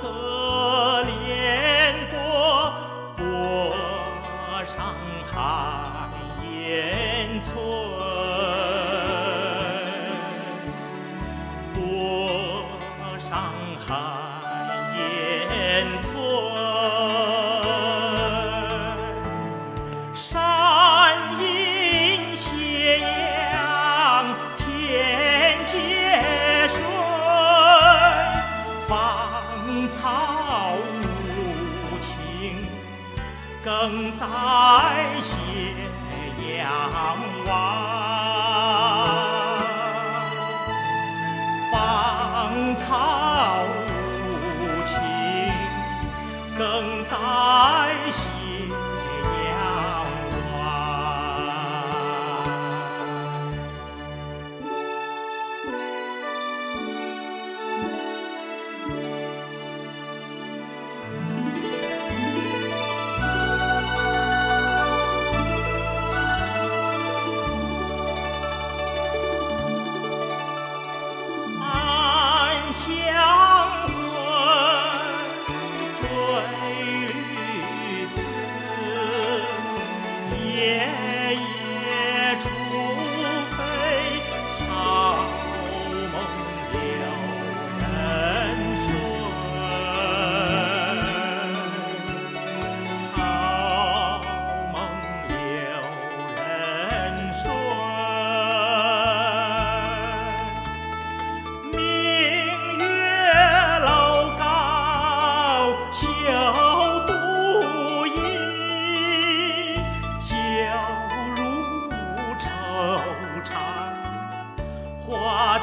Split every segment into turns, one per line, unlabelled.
色连波波上寒烟翠波上寒烟在斜阳外，芳草。light.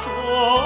说。